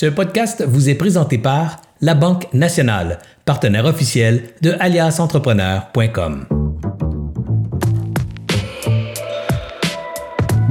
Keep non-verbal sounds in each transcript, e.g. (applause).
Ce podcast vous est présenté par La Banque Nationale, partenaire officiel de aliasentrepreneur.com.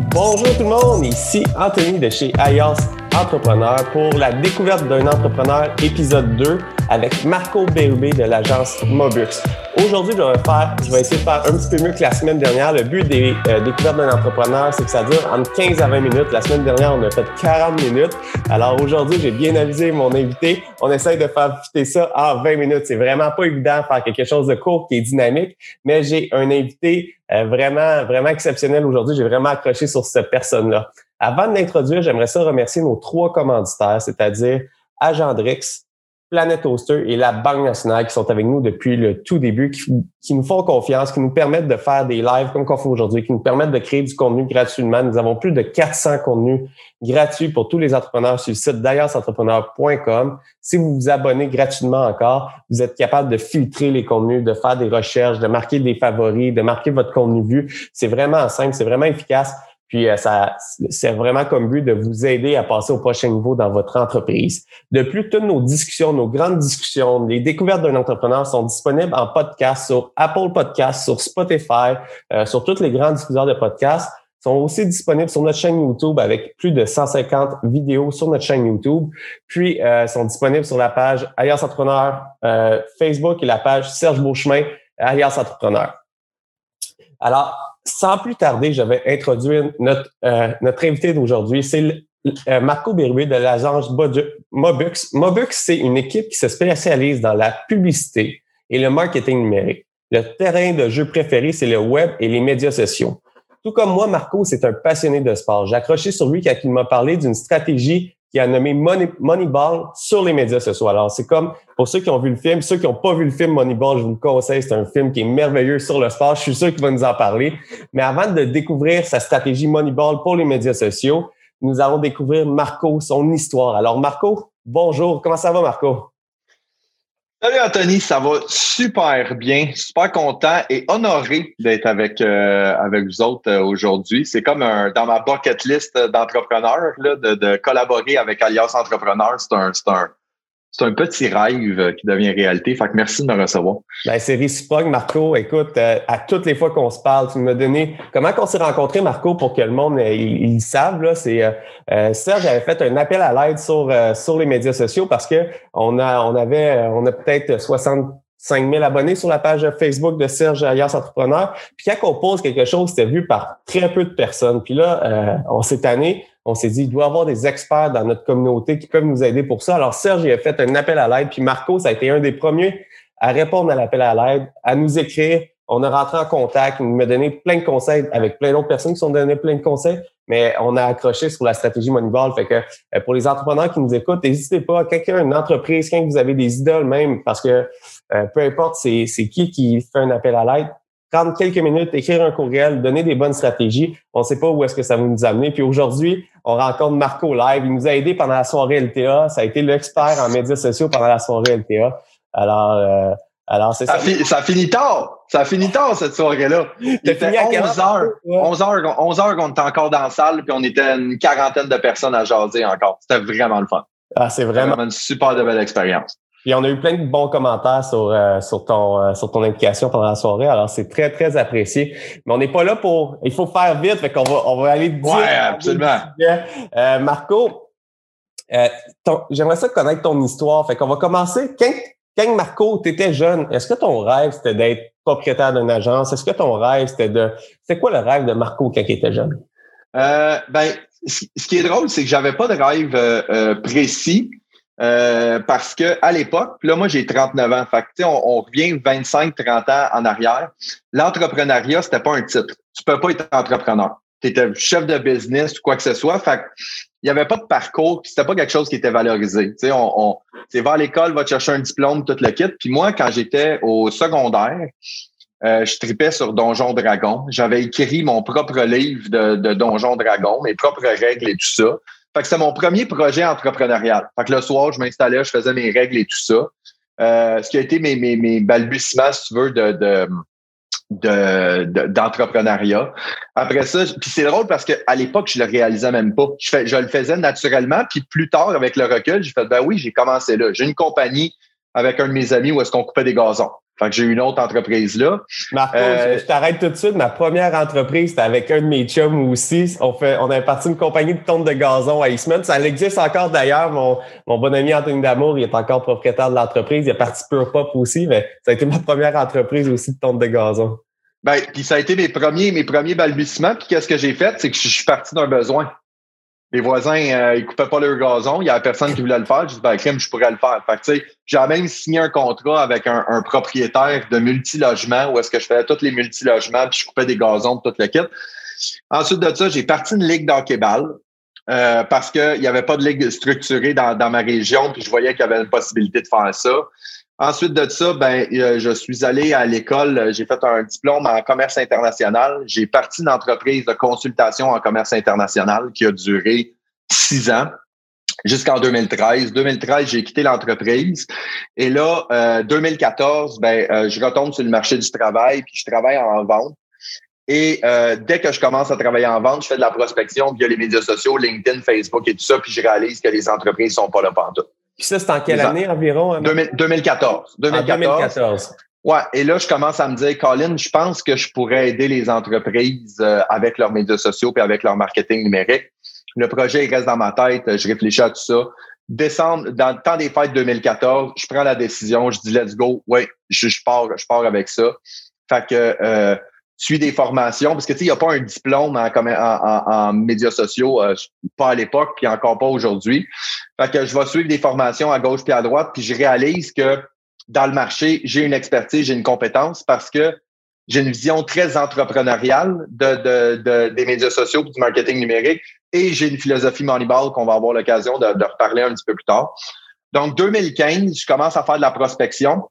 Bonjour tout le monde, ici Anthony de chez Alias Entrepreneur pour la découverte d'un entrepreneur épisode 2 avec Marco Bérubé de l'agence Mobux. Aujourd'hui, je vais faire, je vais essayer de faire un petit peu mieux que la semaine dernière. Le but des euh, découvertes d'un entrepreneur, c'est que ça dure entre 15 à 20 minutes. La semaine dernière, on a fait 40 minutes. Alors aujourd'hui, j'ai bien avisé mon invité. On essaye de faire fitter ça en 20 minutes. C'est vraiment pas évident de faire quelque chose de court qui est dynamique, mais j'ai un invité euh, vraiment, vraiment exceptionnel aujourd'hui. J'ai vraiment accroché sur cette personne-là. Avant de l'introduire, j'aimerais ça remercier nos trois commanditaires, c'est-à-dire Agendrix, Planet Toaster et la Banque nationale qui sont avec nous depuis le tout début, qui, nous font confiance, qui nous permettent de faire des lives comme qu'on fait aujourd'hui, qui nous permettent de créer du contenu gratuitement. Nous avons plus de 400 contenus gratuits pour tous les entrepreneurs sur le site d'ailleurs-entrepreneur.com. Si vous vous abonnez gratuitement encore, vous êtes capable de filtrer les contenus, de faire des recherches, de marquer des favoris, de marquer votre contenu vu. C'est vraiment simple, c'est vraiment efficace. Puis euh, ça, c'est vraiment comme but de vous aider à passer au prochain niveau dans votre entreprise. De plus, toutes nos discussions, nos grandes discussions, les découvertes d'un entrepreneur sont disponibles en podcast sur Apple Podcasts, sur Spotify, euh, sur tous les grands diffuseurs de podcasts sont aussi disponibles sur notre chaîne YouTube avec plus de 150 vidéos sur notre chaîne YouTube. Puis, euh, sont disponibles sur la page Alliance Entrepreneur euh, Facebook et la page Serge Beauchemin Alliance Entrepreneur. Alors, sans plus tarder, je vais introduire notre, euh, notre invité d'aujourd'hui. C'est euh, Marco Berubé de l'agence Mobux. Mobux, c'est une équipe qui se spécialise dans la publicité et le marketing numérique. Le terrain de jeu préféré, c'est le web et les médias sociaux. Tout comme moi, Marco, c'est un passionné de sport. J'ai accroché sur lui quand il m'a parlé d'une stratégie qui a nommé Moneyball sur les médias sociaux. Alors, c'est comme, pour ceux qui ont vu le film, ceux qui n'ont pas vu le film Moneyball, je vous le conseille, c'est un film qui est merveilleux sur le sport. Je suis sûr qu'il va nous en parler. Mais avant de découvrir sa stratégie Moneyball pour les médias sociaux, nous allons découvrir Marco, son histoire. Alors, Marco, bonjour. Comment ça va, Marco? Salut Anthony, ça va super bien, super content et honoré d'être avec euh, avec vous autres euh, aujourd'hui. C'est comme un, dans ma bucket list d'entrepreneurs de, de collaborer avec Alias Entrepreneurs. C'est un, un, c'est un petit rêve qui devient réalité. Fait que merci de me recevoir. Ben, c'est réciproque, Marco. Écoute, euh, à toutes les fois qu'on se parle, tu m'as donné comment qu'on s'est rencontré, Marco, pour que le monde euh, il, savent. Là, c'est euh, Serge avait fait un appel à l'aide sur sur les médias sociaux parce que on a on avait on a peut-être 65 000 abonnés sur la page Facebook de Serge Alias Entrepreneur. Puis quand on pose quelque chose, c'était vu par très peu de personnes. Puis là, on s'est tanné on s'est dit, il doit y avoir des experts dans notre communauté qui peuvent nous aider pour ça. Alors, Serge, il a fait un appel à l'aide, puis Marco, ça a été un des premiers à répondre à l'appel à l'aide, à nous écrire. On a rentré en contact, il m'a donné plein de conseils avec plein d'autres personnes qui sont donné plein de conseils, mais on a accroché sur la stratégie Moneyball. Fait que euh, pour les entrepreneurs qui nous écoutent, n'hésitez pas, quelqu'un, une entreprise, quand vous avez des idoles même, parce que euh, peu importe c'est qui qui fait un appel à l'aide, prendre quelques minutes, écrire un courriel, donner des bonnes stratégies. On ne sait pas où est-ce que ça va nous amener. Puis aujourd'hui, on rencontre Marco live. Il nous a aidé pendant la soirée LTA. Ça a été l'expert en médias sociaux pendant la soirée LTA. Alors, euh, alors c'est ça. Ça, finit tard. Ça finit tard, cette soirée-là. Il était fini à 11 heures. 11 heures, 11 heures qu'on était encore dans la salle, puis on était une quarantaine de personnes à jaser encore. C'était vraiment le fun. Ah, c'est vraiment... vraiment une super de belle expérience. Puis on a eu plein de bons commentaires sur euh, sur ton euh, sur ton implication pendant la soirée. Alors c'est très très apprécié. Mais on n'est pas là pour. Il faut faire vite, fait qu'on va on va aller. Ouais, absolument. Euh, Marco, j'aimerais ça connaître ton histoire. Fait qu'on va commencer. Quand, quand Marco, tu étais jeune, est-ce que ton rêve c'était d'être propriétaire d'une agence? Est-ce que ton rêve c'était de c'était quoi le rêve de Marco quand il était jeune? Ben, ce qui est drôle, c'est que j'avais pas de rêve précis. Euh, parce que à l'époque, là, moi, j'ai 39 ans. Fait que, on, on revient 25-30 ans en arrière. L'entrepreneuriat, c'était pas un titre. Tu peux pas être entrepreneur. Tu étais chef de business ou quoi que ce soit. Fait il n'y avait pas de parcours, c'était pas quelque chose qui était valorisé. Tu sais, on, on c'est va à l'école, va chercher un diplôme, tout le kit. Puis moi, quand j'étais au secondaire, euh, je tripais sur Donjon Dragon. J'avais écrit mon propre livre de, de Donjon Dragon, mes propres règles et tout ça. Fait que c'était mon premier projet entrepreneurial. Fait que le soir, je m'installais, je faisais mes règles et tout ça. Euh, ce qui a été mes, mes, mes balbutiements, si tu veux, de, de, d'entrepreneuriat. Après ça, puis c'est drôle parce qu'à l'époque, je le réalisais même pas. Je, je le faisais naturellement, puis plus tard, avec le recul, j'ai fait ben oui, j'ai commencé là. J'ai une compagnie avec un de mes amis où est-ce qu'on coupait des gazons. Fait que j'ai une autre entreprise là. Marco, euh, je t'arrête tout de suite. Ma première entreprise, c'était avec un de mes chums aussi. On fait, on a parti une compagnie de tonte de gazon à Eastman. Ça existe encore d'ailleurs. Mon, mon bon ami Anthony Damour, il est encore propriétaire de l'entreprise. Il a parti Pure Pop aussi, mais ça a été ma première entreprise aussi de tonte de gazon. Ben, puis ça a été mes premiers, mes premiers balbutiements. Puis qu'est-ce que j'ai fait? C'est que je suis parti d'un besoin les voisins, euh, ils coupaient pas leur gazon. Il y avait personne qui voulait le faire. Je dis, ben, crème, je pourrais le faire. Fait que, j'ai même signé un contrat avec un, propriétaire de multi-logements où est-ce que je faisais tous les multi-logements puis je coupais des gazons de toute le kit. Ensuite de ça, j'ai parti une ligue d'hockey-ball. Euh, parce qu'il n'y avait pas de ligue structurée dans, dans ma région, puis je voyais qu'il y avait une possibilité de faire ça. Ensuite de ça, ben, euh, je suis allé à l'école, j'ai fait un diplôme en commerce international. J'ai parti une entreprise de consultation en commerce international qui a duré six ans jusqu'en 2013. 2013, j'ai quitté l'entreprise. Et là, euh, 2014, ben, euh, je retombe sur le marché du travail, puis je travaille en vente. Et euh, dès que je commence à travailler en vente, je fais de la prospection via les médias sociaux, LinkedIn, Facebook et tout ça, puis je réalise que les entreprises sont pas là tout. Puis ça, c'est en quelle année environ? 2014. 2014. Ouais, et là, je commence à me dire, Colin, je pense que je pourrais aider les entreprises euh, avec leurs médias sociaux et avec leur marketing numérique. Le projet, il reste dans ma tête, je réfléchis à tout ça. Décembre, dans le temps des fêtes 2014, je prends la décision, je dis let's go, ouais, je, je pars, je pars avec ça. Fait que euh, suis des formations, parce que tu sais, il n'y a pas un diplôme en, en, en, médias sociaux, euh, pas à l'époque, puis encore pas aujourd'hui. Fait que je vais suivre des formations à gauche puis à droite, puis je réalise que dans le marché, j'ai une expertise, j'ai une compétence parce que j'ai une vision très entrepreneuriale de, de, de des médias sociaux et du marketing numérique et j'ai une philosophie Moneyball qu'on va avoir l'occasion de, de reparler un petit peu plus tard. Donc, 2015, je commence à faire de la prospection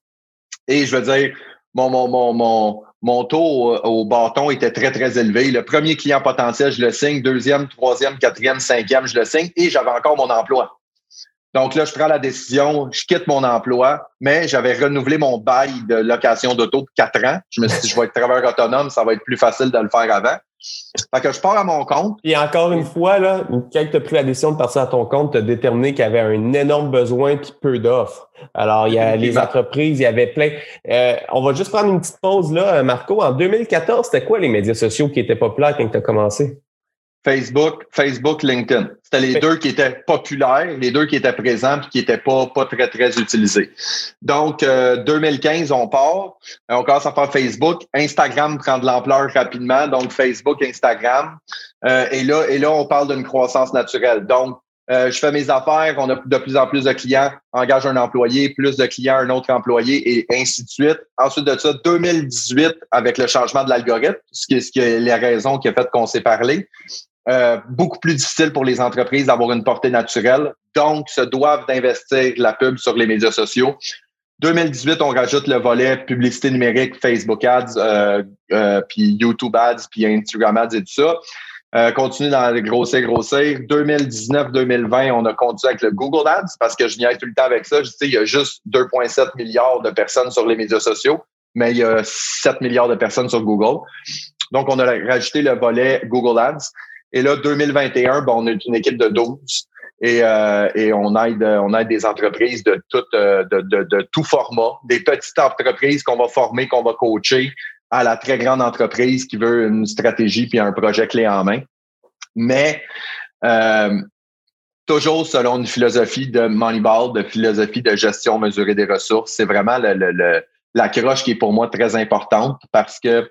et je veux dire, mon, mon, mon, mon, mon taux au, bâton était très, très élevé. Le premier client potentiel, je le signe. Deuxième, troisième, quatrième, cinquième, je le signe. Et j'avais encore mon emploi. Donc là, je prends la décision, je quitte mon emploi, mais j'avais renouvelé mon bail de location d'auto pour quatre ans. Je me suis dit, je vais être travailleur autonome, ça va être plus facile de le faire avant. Fait que je pars à mon compte. Et encore une fois, là, quand tu as pris la décision de partir à ton compte, tu as déterminé qu'il y avait un énorme besoin et peu d'offres. Alors, il y a les entreprises, il y avait plein. Euh, on va juste prendre une petite pause là, Marco. En 2014, c'était quoi les médias sociaux qui étaient populaires quand tu as commencé? Facebook, Facebook, LinkedIn. C'était les deux qui étaient populaires, les deux qui étaient présents et qui n'étaient pas, pas très, très utilisés. Donc, 2015, euh, on part. On commence à faire Facebook. Instagram prend de l'ampleur rapidement. Donc, Facebook, Instagram. Euh, et, là, et là, on parle d'une croissance naturelle. Donc, je fais mes affaires, on a de plus en plus de clients, engage un employé, plus de clients, un autre employé, et ainsi de suite. Ensuite de ça, 2018, avec le changement de l'algorithme, ce qui, ce qui est qui a fait qu'on s'est parlé, euh, beaucoup plus difficile pour les entreprises d'avoir une portée naturelle. Donc, se doivent d'investir la pub sur les médias sociaux. 2018, on rajoute le volet publicité numérique, Facebook Ads, euh, euh, puis YouTube Ads, puis Instagram Ads et tout ça. Euh, continue dans les grossir, grossir. 2019-2020, on a continué avec le Google Ads parce que je n'y ai tout le temps avec ça. Je sais, il y a juste 2,7 milliards de personnes sur les médias sociaux, mais il y a 7 milliards de personnes sur Google. Donc, on a rajouté le volet Google Ads. Et là, 2021, bon, on est une équipe de 12 et, euh, et on aide on aide des entreprises de tout euh, de, de, de, tout format, des petites entreprises qu'on va former, qu'on va coacher, à la très grande entreprise qui veut une stratégie puis un projet clé en main. Mais euh, toujours selon une philosophie de Moneyball, de philosophie de gestion mesurée des ressources. C'est vraiment le, le, la croche qui est pour moi très importante parce que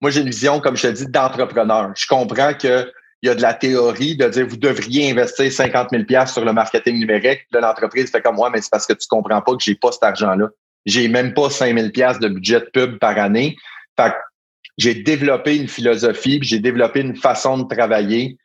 moi, j'ai une vision, comme je te dis, d'entrepreneur. Je comprends que il y a de la théorie de dire vous devriez investir 50 000 sur le marketing numérique. de l'entreprise fait comme moi, mais c'est parce que tu comprends pas que j'ai pas cet argent-là. J'ai même pas 5 000 de budget pub par année. Fait j'ai développé une philosophie, j'ai développé une façon de travailler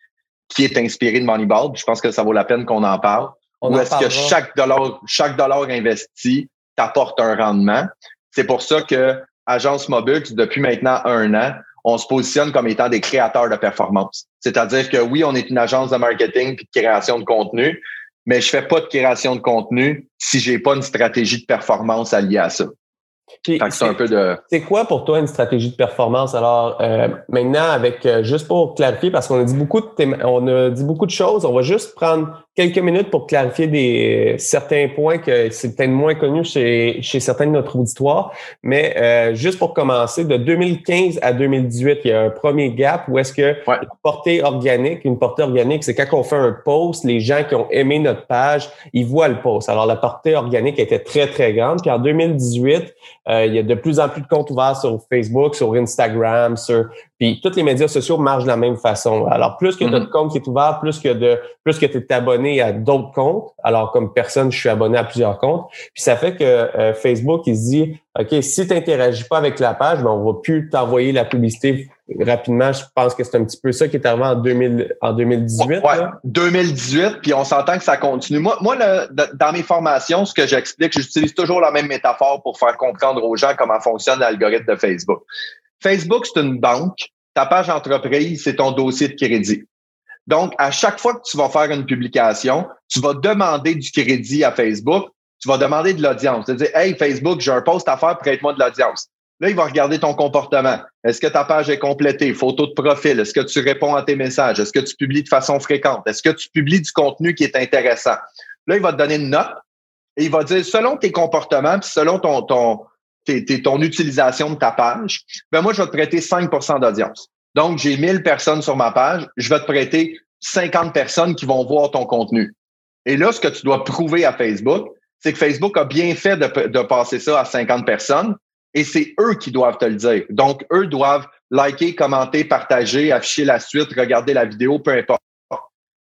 qui est inspirée de Moneyball. Je pense que ça vaut la peine qu'on en parle. On Où est-ce que chaque dollar, chaque dollar investi t'apporte un rendement? C'est pour ça que Agence Mobile, depuis maintenant un an, on se positionne comme étant des créateurs de performance. C'est-à-dire que oui, on est une agence de marketing puis de création de contenu, mais je fais pas de création de contenu si j'ai pas une stratégie de performance alliée à ça. C'est un peu de. C'est quoi pour toi une stratégie de performance? Alors, euh, maintenant, avec euh, juste pour clarifier, parce qu'on a dit beaucoup de on a dit beaucoup de choses, on va juste prendre quelques minutes pour clarifier des certains points que c'est peut-être moins connu chez, chez certains de notre auditoire. Mais euh, juste pour commencer, de 2015 à 2018, il y a un premier gap où est-ce que la portée organique, une portée organique, c'est quand on fait un post, les gens qui ont aimé notre page, ils voient le post. Alors, la portée organique était très, très grande. Puis en 2018, euh, il y a de plus en plus de comptes ouverts sur Facebook, sur Instagram, sur puis tous les médias sociaux marchent de la même façon. Alors plus que mm compte qui est ouvert, plus que de plus que tu es abonné à d'autres comptes. Alors comme personne, je suis abonné à plusieurs comptes. Puis ça fait que euh, Facebook il se dit OK, si tu n'interagis pas avec la page, ben, on va plus t'envoyer la publicité rapidement. Je pense que c'est un petit peu ça qui est arrivé en 2000 en 2018. Ouais, 2018, puis on s'entend que ça continue. Moi moi dans mes formations, ce que j'explique, j'utilise toujours la même métaphore pour faire comprendre aux gens comment fonctionne l'algorithme de Facebook. Facebook, c'est une banque. Ta page entreprise, c'est ton dossier de crédit. Donc, à chaque fois que tu vas faire une publication, tu vas demander du crédit à Facebook, tu vas demander de l'audience. Tu vas dire, Hey, Facebook, j'ai un post à faire, prête-moi de l'audience. Là, il va regarder ton comportement. Est-ce que ta page est complétée? Photo de profil? Est-ce que tu réponds à tes messages? Est-ce que tu publies de façon fréquente? Est-ce que tu publies du contenu qui est intéressant? Là, il va te donner une note et il va dire, selon tes comportements, puis selon ton, ton, ton utilisation de ta page, ben moi, je vais te prêter 5% d'audience. Donc, j'ai 1000 personnes sur ma page, je vais te prêter 50 personnes qui vont voir ton contenu. Et là, ce que tu dois prouver à Facebook, c'est que Facebook a bien fait de, de passer ça à 50 personnes et c'est eux qui doivent te le dire. Donc, eux doivent liker, commenter, partager, afficher la suite, regarder la vidéo, peu importe.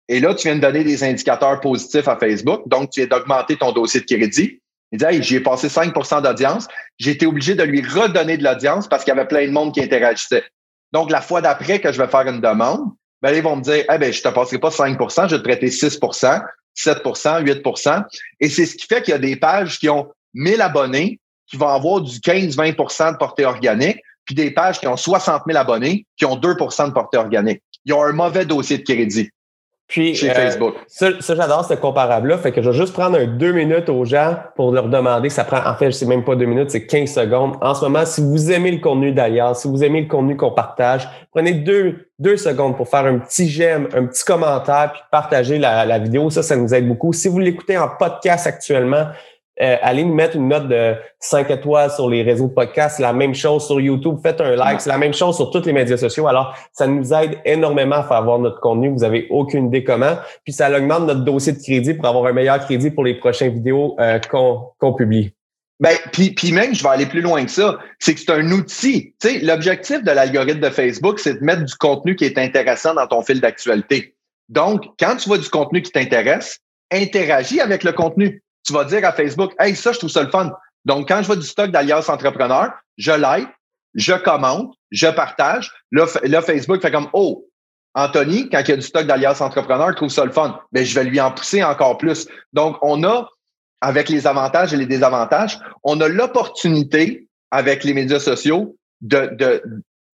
Et là, tu viens de donner des indicateurs positifs à Facebook. Donc, tu viens d'augmenter ton dossier de crédit. Il dit, hey, j'ai passé 5% d'audience. J'ai été obligé de lui redonner de l'audience parce qu'il y avait plein de monde qui interagissait. Donc, la fois d'après que je vais faire une demande, ben, ils vont me dire, eh ben, je te passerai pas 5% je vais te traiter 6% 7% 8% Et c'est ce qui fait qu'il y a des pages qui ont 1000 abonnés qui vont avoir du 15-20% de portée organique, puis des pages qui ont 60 000 abonnés qui ont 2% de portée organique. Ils ont un mauvais dossier de crédit. Puis, chez euh, Facebook. Ça, j'adore ce comparable-là. Fait que je vais juste prendre un deux minutes aux gens pour leur demander. Ça prend, en fait, c'est même pas deux minutes, c'est 15 secondes. En ce moment, si vous aimez le contenu d'ailleurs, si vous aimez le contenu qu'on partage, prenez deux, deux secondes pour faire un petit j'aime, un petit commentaire, puis partager la, la vidéo. Ça, ça nous aide beaucoup. Si vous l'écoutez en podcast actuellement, euh, allez nous mettre une note de 5 étoiles sur les réseaux de. C'est la même chose sur YouTube. Faites un like. C'est la même chose sur tous les médias sociaux. Alors, ça nous aide énormément à faire voir notre contenu. Vous avez aucune idée comment. Puis, ça augmente notre dossier de crédit pour avoir un meilleur crédit pour les prochaines vidéos euh, qu'on publie. Ben, puis, puis même, je vais aller plus loin que ça. C'est que c'est un outil. Tu sais, l'objectif de l'algorithme de Facebook, c'est de mettre du contenu qui est intéressant dans ton fil d'actualité. Donc, quand tu vois du contenu qui t'intéresse, interagis avec le contenu tu vas dire à Facebook, hey, ça, je trouve ça le fun. Donc, quand je vois du stock d'Alliance Entrepreneur, je like, je commente, je partage. Là, Facebook fait comme, oh, Anthony, quand il y a du stock d'Alliance Entrepreneur, trouve ça le fun. Mais je vais lui en pousser encore plus. Donc, on a, avec les avantages et les désavantages, on a l'opportunité, avec les médias sociaux, de, de,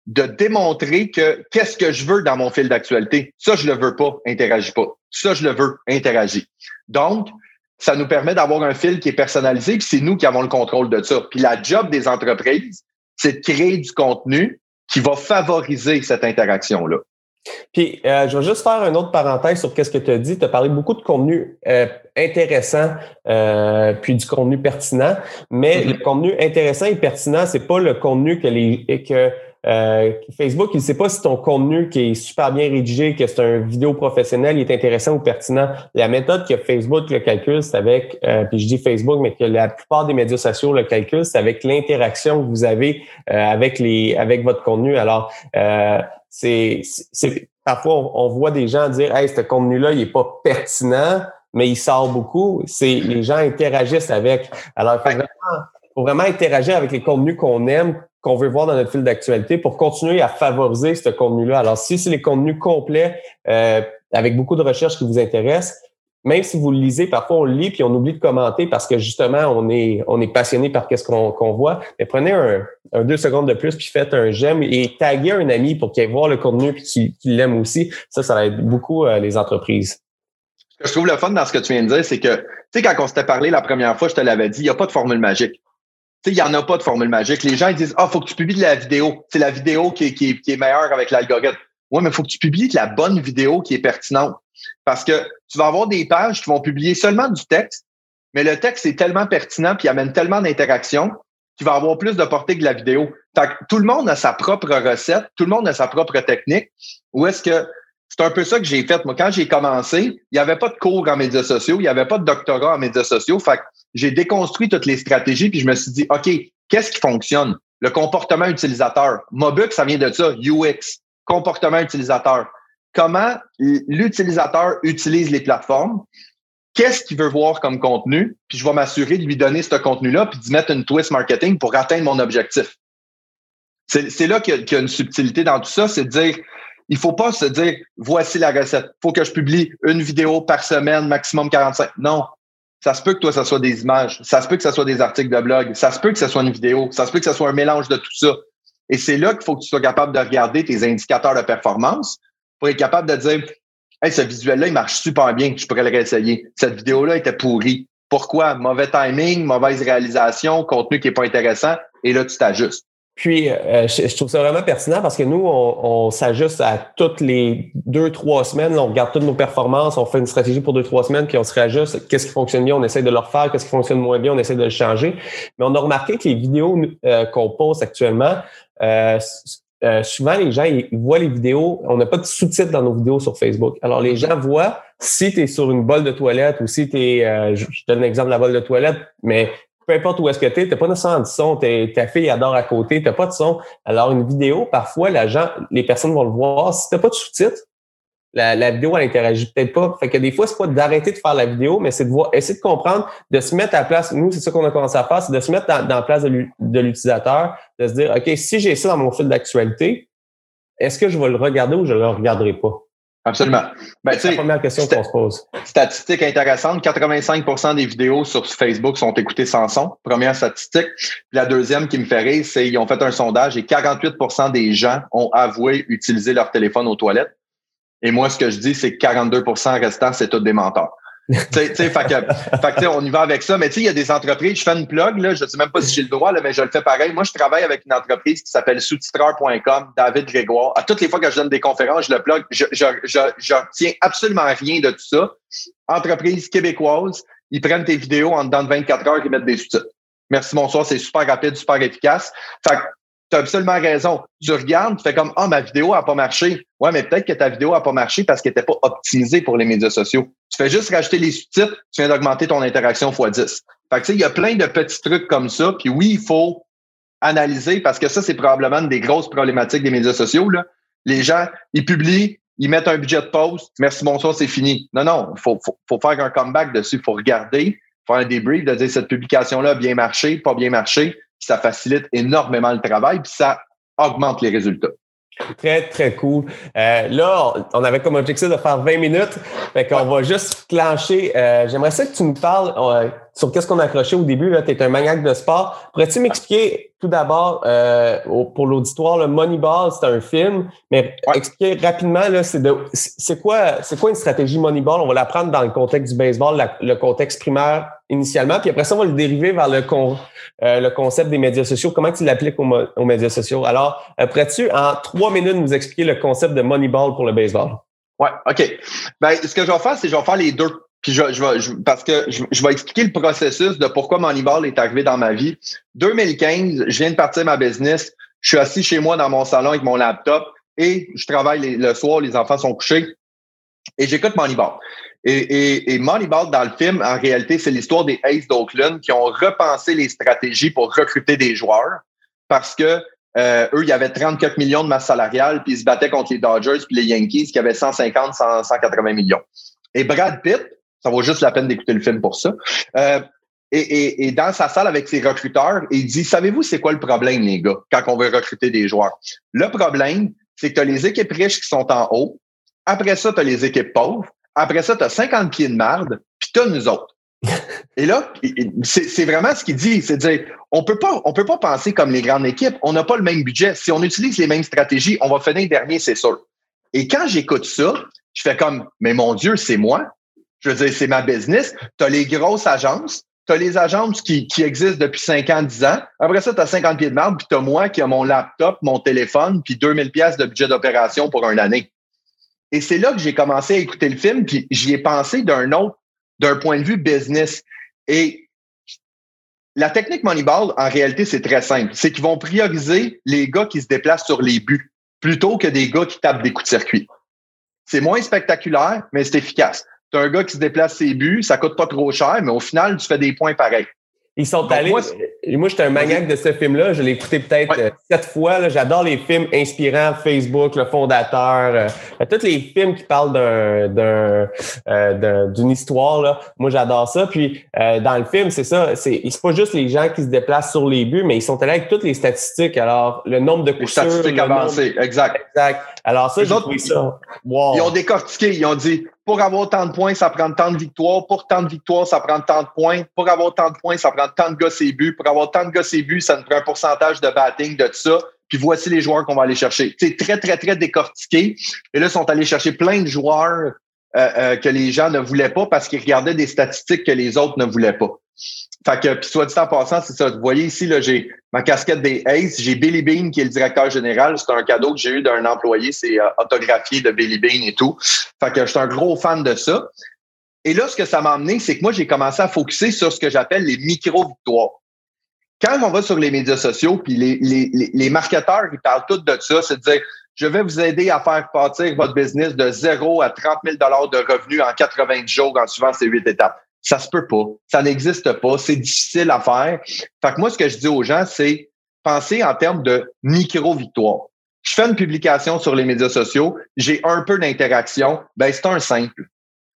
de démontrer que qu'est-ce que je veux dans mon fil d'actualité. Ça, je le veux pas, interagis pas. Ça, je le veux, interagis. Donc, ça nous permet d'avoir un fil qui est personnalisé, puis c'est nous qui avons le contrôle de ça. Puis la job des entreprises, c'est de créer du contenu qui va favoriser cette interaction-là. Puis, euh, je vais juste faire une autre parenthèse sur qu'est-ce que tu as dit. Tu as parlé beaucoup de contenu euh, intéressant, euh, puis du contenu pertinent. Mais mm-hmm. le contenu intéressant et pertinent, c'est pas le contenu que les que euh, Facebook, il ne sait pas si ton contenu qui est super bien rédigé, que c'est un vidéo professionnel, il est intéressant ou pertinent. La méthode que Facebook le calcule, c'est avec, euh, puis je dis Facebook, mais que la plupart des médias sociaux le calculent, c'est avec l'interaction que vous avez euh, avec les avec votre contenu. Alors, c'est parfois on, voit des gens dire, hey, ce contenu-là, il est pas pertinent, mais il sort beaucoup. C'est les gens interagissent avec. Alors, il faut vraiment, faut vraiment interagir avec les contenus qu'on aime qu'on veut voir dans notre fil d'actualité pour continuer à favoriser ce contenu-là. Alors, si c'est les contenus complets euh, avec beaucoup de recherches qui vous intéressent, même si vous le lisez, parfois on le lit puis on oublie de commenter parce que justement on est on est passionné par qu'est-ce qu'on voit. Mais prenez un, deux secondes de plus puis faites un j'aime et taguez un ami pour qu'il aille voir le contenu puis qu'il l'aime aussi. Ça, ça être beaucoup euh, les entreprises. Ce que je trouve le fun dans ce que tu viens de dire, c'est que tu sais quand on s'était parlé la première fois, je te l'avais dit, il n'y a pas de formule magique il n'y en a pas de formule magique. Les gens ils disent Ah, faut que tu publies de la vidéo. C'est la vidéo qui est, qui, est, meilleure avec l'algorithme. Oui, mais il faut que tu publies de la bonne vidéo qui est pertinente. Parce que tu vas avoir des pages qui vont publier seulement du texte, mais le texte est tellement pertinent puis amène tellement d'interactions qu'il va avoir plus de portée que la vidéo. Fait tout le monde a sa propre recette, tout le monde a sa propre technique. Ou est-ce que c'est un peu ça que j'ai fait. Moi, quand j'ai commencé, il n'y avait pas de cours en médias sociaux, il n'y avait pas de doctorat en médias sociaux. Fait j'ai déconstruit toutes les stratégies, puis je me suis dit, OK, qu'est-ce qui fonctionne? Le comportement utilisateur. Mobux, ça vient de ça, UX, comportement utilisateur. Comment l'utilisateur utilise les plateformes? Qu'est-ce qu'il veut voir comme contenu? Puis je vais m'assurer de lui donner ce contenu-là, puis d'y mettre une twist marketing pour atteindre mon objectif. C'est là qu'il y, a une subtilité dans tout ça, c'est de dire, il faut pas se dire, voici la recette. faut que je publie une vidéo par semaine, maximum 45. Non, ça se peut que toi, ça soit des images, ça se peut que ça soit des articles de blog, ça se peut que ça soit une vidéo, ça se peut que ça soit un mélange de tout ça. Et c'est là qu'il faut que tu sois capable de regarder tes indicateurs de performance pour être capable de dire Hey, ce visuel-là, il marche super bien, je pourrais le réessayer. Cette vidéo-là était pourrie. Pourquoi? Mauvais timing, mauvaise réalisation, contenu qui n'est pas intéressant, et là, tu t'ajustes. Puis, euh, je, trouve ça vraiment pertinent parce que nous, on, s'ajuste à toutes les deux, trois semaines. on regarde toutes nos performances, on fait une stratégie pour deux, trois semaines, puis on se réajuste. Qu'est-ce qui fonctionne bien, on essaie de le refaire. Qu'est-ce qui fonctionne moins bien, on essaie de le changer. Mais on a remarqué que les vidéos euh, qu'on poste actuellement, euh, souvent, les gens ils voient les vidéos. On n'a pas de sous-titres dans nos vidéos sur Facebook. Alors, les gens voient si tu es sur une bolle de toilette ou si tu es, je, donne l'exemple de la bolle de toilette, mais peu importe où est-ce que tu es, tu pas nécessairement de son, ta fille adore à côté, tu pas de son. Alors, une vidéo, parfois, la gens, les personnes vont le voir. Si tu pas de sous-titres, la, la, vidéo, elle interagit peut-être pas. Fait que des fois, c'est pas d'arrêter de faire la vidéo, mais c'est de voir, essayer de comprendre, de se mettre à la place. Nous, c'est ça qu'on a commencé à faire, c'est de se mettre dans, la place de l'utilisateur, de se dire, OK, si j'ai ça dans mon fil d'actualité, est-ce que je vais le regarder ou je le regarderai pas? Absolument. Ben, c'est la première question qu'on se pose. Statistique intéressante, 85% des vidéos sur Facebook sont écoutées sans son. Première statistique. Puis la deuxième qui me fait rire, c'est qu'ils ont fait un sondage et 48% des gens ont avoué utiliser leur téléphone aux toilettes. Et moi, ce que je dis, c'est que 42% restants, c'est tout des menteurs tu sais, on y va avec ça. Mais tu sais, il y a des entreprises, je fais une plug, là, je sais même pas si j'ai le droit, là, mais je le fais pareil. Moi, je travaille avec une entreprise qui s'appelle sous-titreur.com, David Grégoire. À toutes les fois que je donne des conférences, je le plug. Je, je, je, je tiens absolument rien de tout ça. Entreprise québécoise, ils prennent tes vidéos en dedans de 24 heures et mettent des sous-titres. Merci, bonsoir, c'est super rapide, super efficace. Fait tu as absolument raison. Tu regardes, tu fais comme Ah, ma vidéo n'a pas marché. Ouais, mais peut-être que ta vidéo n'a pas marché parce qu'elle n'était pas optimisée pour les médias sociaux. Tu fais juste rajouter les sous-titres, tu viens d'augmenter ton interaction x 10. Fait que, il y a plein de petits trucs comme ça. Puis oui, il faut analyser parce que ça, c'est probablement une des grosses problématiques des médias sociaux. Là. Les gens, ils publient, ils mettent un budget de post. Merci, bonsoir, c'est fini. Non, non, il faut, faut, faut, faire un comeback dessus. Il faut regarder, faire un débrief, de dire cette publication-là a bien marché, pas bien marché ça facilite énormément le travail, puis ça augmente les résultats. Très, très cool. Euh, là, on avait comme objectif de faire 20 minutes. Fait qu'on va juste clencher. Euh, j'aimerais ça que tu nous parles euh, sur qu'est-ce qu'on a accroché au début. Tu es un maniaque de sport. Pourrais-tu m'expliquer tout d'abord, euh, pour l'auditoire, le Moneyball, c'est un film, mais expliquer rapidement, là, c'est, quoi, c'est quoi une stratégie Moneyball? On va la prendre dans le contexte du baseball, le contexte primaire initialement, puis après ça, on va le dériver vers le, con, euh, le concept des médias sociaux. Comment tu l'appliques aux, médias sociaux? Alors, euh, pourrais-tu, en trois minutes, nous expliquer le concept de Moneyball pour le baseball? Ouais, OK. Ben, ce que je vais faire, c'est que je vais faire les deux. Puis je, je, parce que je, vais expliquer le processus de pourquoi Moneyball est arrivé dans ma vie. 2015, je viens de partir ma business. Je suis assis chez moi dans mon salon avec mon laptop et je travaille le soir, les enfants sont couchés et j'écoute Moneyball. Et, et, et, Moneyball, dans le film, en réalité, c'est l'histoire des Aces d'Oakland qui ont repensé les stratégies pour recruter des joueurs parce que euh, eux, il y avait 34 millions de masse salariale, puis ils se battaient contre les Dodgers puis les Yankees qui avaient 150, 180 millions. Et Brad Pitt, ça vaut juste la peine d'écouter le film pour ça. Euh, et, et, dans sa salle avec ses recruteurs, il dit Savez-vous c'est quoi le problème, les gars, quand on veut recruter des joueurs? Le problème, c'est que tu as les équipes riches qui sont en haut. Après ça, tu as les équipes pauvres. Après ça, tu as 50 pieds de marde, puis tu as nous autres. (laughs) Et là, c'est vraiment ce qu'il dit, c'est dire, on peut pas, on peut pas penser comme les grandes équipes. On n'a pas le même budget. Si on utilise les mêmes stratégies, on va finir dernier, c'est sûr. Et quand j'écoute ça, je fais comme, mais mon Dieu, c'est moi. Je veux dire, c'est ma business. Tu as les grosses agences tu as les agences qui, qui existent depuis 5 ans, 10 ans. Après ça, tu as 50 pieds de marbre, puis tu as moi qui a mon laptop, mon téléphone, puis 2000 pièces de budget d'opération pour une année. Et c'est là que j'ai commencé à écouter le film, puis j'y ai pensé d'un autre, d'un point de vue business. Et la technique Moneyball, en réalité, c'est très simple. C'est qu'ils vont prioriser les gars qui se déplacent sur les buts plutôt que des gars qui tapent des coups de circuit. C'est moins spectaculaire, mais c'est efficace. Tu as un gars qui se déplace ses buts, ça coûte pas trop cher, mais au final, tu fais des points pareils. Ils sont allés. Moi, moi j'étais un maniaque de ce film-là. Je l'ai écouté peut-être euh, sept fois. J'adore les films inspirants, Facebook, Le Fondateur, euh, euh, tous les films qui parlent d'un, d'un, d'une histoire. Là. Moi, j'adore ça. Puis dans le film, c'est ça. C'est, c'est pas juste les gens qui se déplacent sur les buts, mais ils sont allés avec toutes les statistiques. Alors, le nombre de coups. Statistiques avancées, exact. Exact. Alors ça, j'ai trouvé ça. Wow. Ils ont décortiqué. Ils ont dit pour avoir tant de points, ça prend tant de victoires. Pour tant de victoires, ça prend tant de points. Pour avoir tant de points, ça prend tant de gars ses buts. Pour avoir tant de gars ses buts, ça nous prend un pourcentage de batting de tout ça. Puis voici les joueurs qu'on va aller chercher. C'est très, très, très décortiqué. Et là, ils sont allés chercher plein de joueurs euh, euh, que les gens ne voulaient pas parce qu'ils regardaient des statistiques que les autres ne voulaient pas. Fait que, puis soit dit en passant, c'est ça. Vous voyez ici, là, j'ai ma casquette des Ace, j'ai Billy Bean qui est le directeur général. C'est un cadeau que j'ai eu d'un employé, c'est euh, autographié de Billy Bean et tout. Fait que je suis un gros fan de ça. Et là, ce que ça m'a amené, c'est que moi, j'ai commencé à focuser sur ce que j'appelle les micro-victoires. Quand on va sur les médias sociaux, puis les, les, les, marketeurs, ils parlent tous de ça, c'est de dire, je vais vous aider à faire partir votre business de 0 à 30 000 de revenus en 90 jours en suivant ces huit étapes. Ça se peut pas. Ça n'existe pas. C'est difficile à faire. Fait que moi, ce que je dis aux gens, c'est penser en termes de micro-victoire. Je fais une publication sur les médias sociaux, j'ai un peu d'interaction, ben c'est un simple.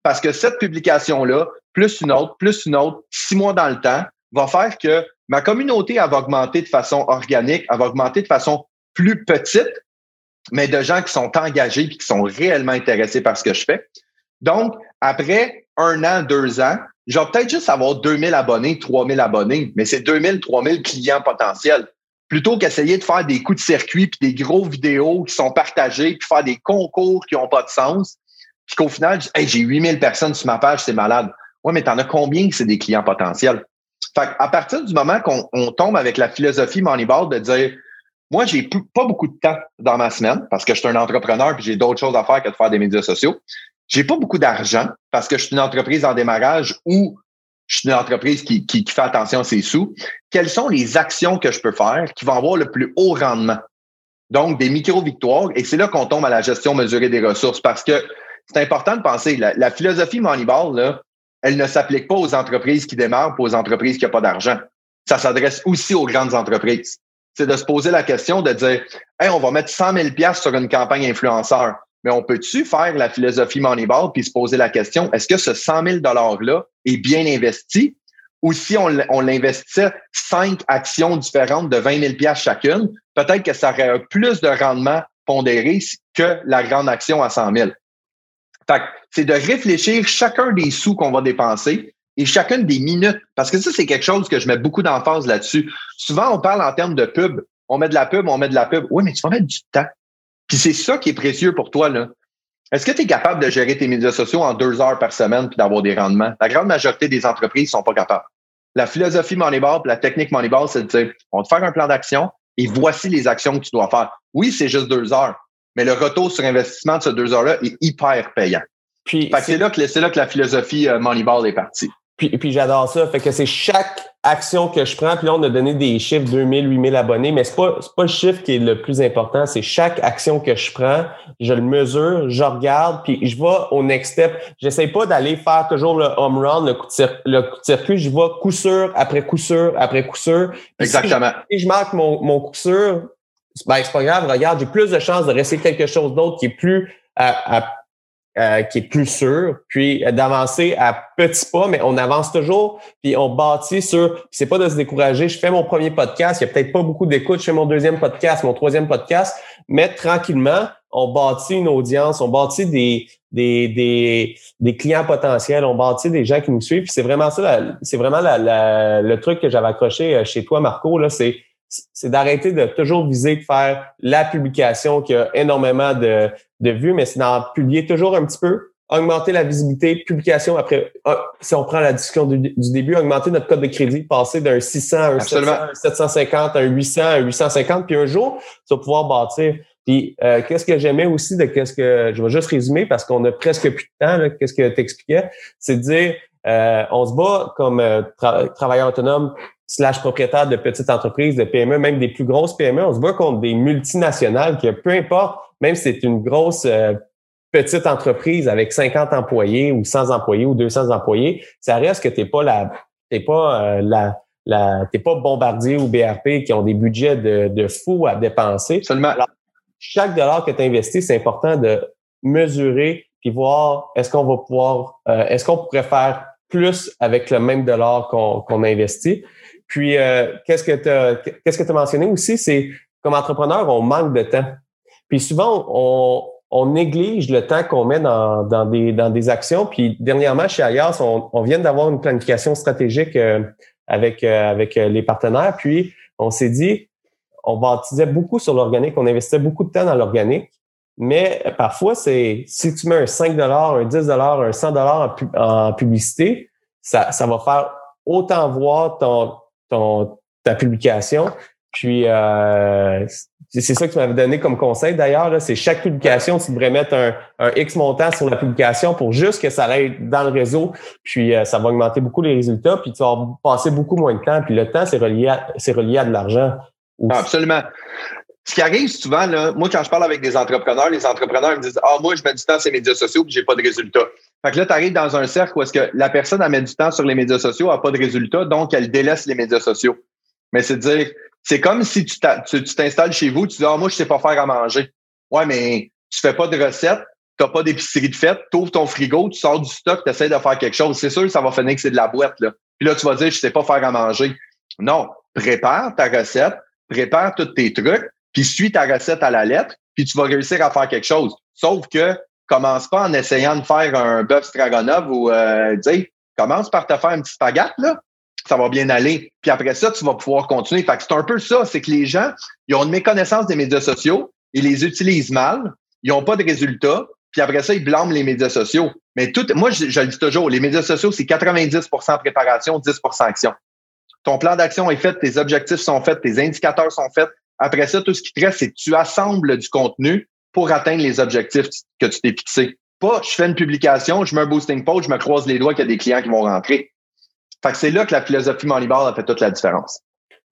Parce que cette publication-là, plus une autre, plus une autre, six mois dans le temps, va faire que ma communauté elle va augmenter de façon organique, elle va augmenter de façon plus petite, mais de gens qui sont engagés qui sont réellement intéressés par ce que je fais. Donc, après un an, deux ans, je vais peut-être juste avoir 2000 abonnés, 3000 abonnés, mais c'est 2000, 3000 clients potentiels. Plutôt qu'essayer de faire des coups de circuit puis des gros vidéos qui sont partagés puis faire des concours qui n'ont pas de sens. Puis qu'au final, hey, j'ai 8000 personnes sur ma page, c'est malade. Ouais, mais t'en as combien que c'est des clients potentiels? Fait à partir du moment qu'on tombe avec la philosophie Moneyball de dire, moi, j'ai pas beaucoup de temps dans ma semaine parce que je suis un entrepreneur puis j'ai d'autres choses à faire que de faire des médias sociaux. J'ai pas beaucoup d'argent parce que je suis une entreprise en démarrage ou je suis une entreprise qui, qui, fait attention à ses sous. Quelles sont les actions que je peux faire qui vont avoir le plus haut rendement? Donc, des micro-victoires. Et c'est là qu'on tombe à la gestion mesurée des ressources parce que c'est important de penser, la, la philosophie Moneyball, là, elle ne s'applique pas aux entreprises qui démarrent, pas aux entreprises qui n'ont pas d'argent. Ça s'adresse aussi aux grandes entreprises. C'est de se poser la question de dire, hey, on va mettre 100 000 sur une campagne influenceur mais on peut-tu faire la philosophie Moneyball puis se poser la question, est-ce que ce 100 000 $-là est bien investi? Ou si on, on cinq actions différentes de 20 000 chacune, peut-être que ça aurait plus de rendement pondéré que la grande action à 100 000. Fait c'est de réfléchir chacun des sous qu'on va dépenser et chacune des minutes. Parce que ça, c'est quelque chose que je mets beaucoup d'emphase là-dessus. Souvent, on parle en termes de pub. On met de la pub, on met de la pub. Oui, mais tu vas mettre du temps. Puis c'est ça qui est précieux pour toi, là. Est-ce que tu es capable de gérer tes médias sociaux en deux heures par semaine puis d'avoir des rendements? La grande majorité des entreprises sont pas capables. La philosophie Moneyball, la technique Moneyball, c'est de dire, on va te faire un plan d'action et voici les actions que tu dois faire. Oui, c'est juste deux heures, mais le retour sur investissement de ces deux heures-là est hyper payant. Puis c'est là que c'est là que la philosophie euh, Moneyball est partie. Puis, puis j'adore ça. Fait que c'est chaque action que je prends. Puis là, on a donné des chiffres, 2000, 8000 abonnés, mais c'est pas, pas le chiffre qui est le plus important. C'est chaque action que je prends, je le mesure, je regarde, puis je vais au next step. J'essaie pas d'aller faire toujours le home run, le coup de, le coup de circuit. Je vais coup sûr après coup sûr après coup sûr. Exactement. Si je, marque mon, mon coup sûr, ben, c'est pas grave. Regarde, j'ai plus de chances de rester quelque chose d'autre qui est plus à, à euh, qui est plus sûr, puis euh, d'avancer à petits pas, mais on avance toujours, puis on bâtit sur, c'est pas de se décourager, je fais mon premier podcast, il y a peut-être pas beaucoup d'écoute, je fais mon deuxième podcast, mon troisième podcast, mais tranquillement, on bâtit une audience, on bâtit des, des, des, des clients potentiels, on bâtit des gens qui nous suivent, puis c'est vraiment ça, c'est vraiment la, le truc que j'avais accroché euh, chez toi, Marco, là, c'est c'est d'arrêter de toujours viser de faire la publication qui a énormément de, de vues, mais c'est d'en publier toujours un petit peu, augmenter la visibilité, publication après, si on prend la discussion du, début, augmenter notre code de crédit, passer d'un 600 à un, 700, un 750, un 800, un 850, puis un jour, tu vas pouvoir bâtir. Puis, euh, qu'est-ce que j'aimais aussi de qu'est-ce que, je vais juste résumer parce qu'on a presque plus de temps, qu'est-ce que tu expliquais, c'est de dire, euh, on se bat comme euh, travailleur autonome slash propriétaire de petites entreprises, de PME, même des plus grosses PME, on se bat contre des multinationales qui, peu importe, même si c'est une grosse petite entreprise avec 50 employés ou 100 employés ou 200 employés, ça reste que t'es pas la, t'es pas euh, la, la t'es pas bombardier ou BRP qui ont des budgets de, de fou à dépenser. Seulement. chaque dollar que tu investis, c'est important de mesurer puis voir est-ce qu'on va pouvoir, euh, est-ce qu'on pourrait faire plus avec le même dollar qu'on qu'on investit. Puis, euh, qu'est-ce que tu qu'est-ce que as mentionné aussi, c'est comme entrepreneur, on manque de temps. Puis souvent, on, on néglige le temps qu'on met dans, dans, des, dans des actions. Puis dernièrement, chez Ayas, on, on vient d'avoir une planification stratégique euh, avec, euh, avec euh, les partenaires. Puis on s'est dit, on bâtissait beaucoup sur l'organique, on investissait beaucoup de temps dans l'organique. Mais parfois, c'est si tu mets un 5 un 10 un 100 en, en publicité, ça, ça va faire autant voir ton, ton, ta publication. Puis euh, c'est ça que tu m'avais donné comme conseil d'ailleurs. C'est chaque publication, tu devrais mettre un, un, X montant sur la publication pour juste que ça aille dans le réseau. Puis euh, ça va augmenter beaucoup les résultats. Puis tu vas passer beaucoup moins de temps. Puis le temps, c'est relié à, c'est relié à de l'argent. Absolument. Ce qui arrive souvent, là, moi, quand je parle avec des entrepreneurs, les entrepreneurs me disent Ah, moi, je mets du temps sur les médias sociaux puis j'ai pas de résultats. Fait que là, tu arrives dans un cercle où est-ce que la personne a met du temps sur les médias sociaux, a pas de résultats, donc elle délaisse les médias sociaux. Mais c'est dire c'est comme si tu t'installes chez vous, tu dis Ah, moi, je sais pas faire à manger. Ouais, mais tu fais pas de recettes, tu n'as pas d'épicerie de fête, tu ouvres ton frigo, tu sors du stock, tu essaies de faire quelque chose. C'est sûr que ça va finir que c'est de la boîte. Là. Puis là, tu vas dire Je sais pas faire à manger. Non, prépare ta recette, prépare tous tes trucs, puis suis ta recette à la lettre, puis tu vas réussir à faire quelque chose. Sauf que commence pas en essayant de faire un bœuf stroganoff ou euh, dis, commence par te faire une petite pagate, là, ça va bien aller. Puis après ça, tu vas pouvoir continuer. Fait que c'est un peu ça, c'est que les gens, ils ont une méconnaissance des médias sociaux, ils les utilisent mal, ils n'ont pas de résultats, puis après ça, ils blâment les médias sociaux. Mais tout, moi, je, le dis toujours, les médias sociaux, c'est 90% préparation, 10% action. Ton plan d'action est fait, tes objectifs sont faits, tes indicateurs sont faits. Après ça, tout ce qui te reste, c'est que tu assembles du contenu pour atteindre les objectifs que tu t'es fixés. Pas, je fais une publication, je mets un boosting post, je me croise les doigts qu'il y a des clients qui vont rentrer. Fait que c'est là que la philosophie Moneyball a fait toute la différence.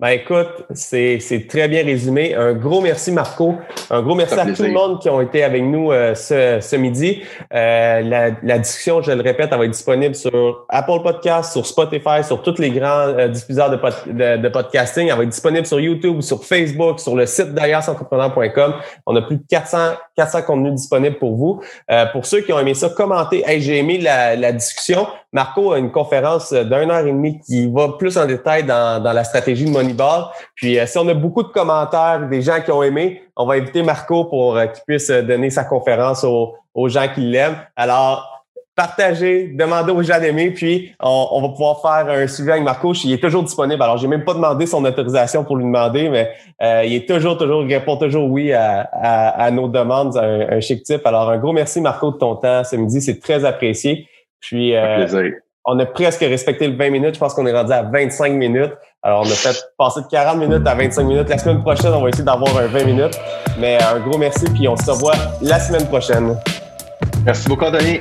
Ben écoute, c'est très bien résumé. Un gros merci Marco. Un gros merci à tout le monde qui ont été avec nous euh, ce, ce, midi. Euh, la, la, discussion, je le répète, elle va être disponible sur Apple Podcast, sur Spotify, sur tous les grands euh, diffuseurs de, de, de, podcasting. Elle va être disponible sur YouTube, sur Facebook, sur le site d'ailleurs-entrepreneur.com. On a plus de 400, 400 contenus disponibles pour vous. Euh, pour ceux qui ont aimé ça, commentez. Hey, j'ai aimé la, la discussion. Marco a une conférence d'une heure et demie qui va plus en détail dans, dans la stratégie de Moneyball. Puis euh, si on a beaucoup de commentaires, des gens qui ont aimé, on va inviter Marco pour euh, qu'il puisse euh, donner sa conférence aux, aux gens qui l'aiment. Alors, partagez, demandez aux gens d'aimer, puis on, on, va pouvoir faire un suivi avec Marco. Il est toujours disponible. Alors, j'ai même pas demandé son autorisation pour lui demander, mais euh, il est toujours, toujours, il répond toujours oui à, à, à nos demandes, un, un, chic type. Alors, un gros merci Marco de ton temps ce midi, c'est très apprécié. Puis, euh, on a presque respecté le 20 minutes. Je pense qu'on est rendu à 25 minutes. Alors, on a fait passer de 40 minutes à 25 minutes. La semaine prochaine, on va essayer d'avoir un 20 minutes. Mais un gros merci, puis on se revoit la semaine prochaine. Merci beaucoup, Anthony.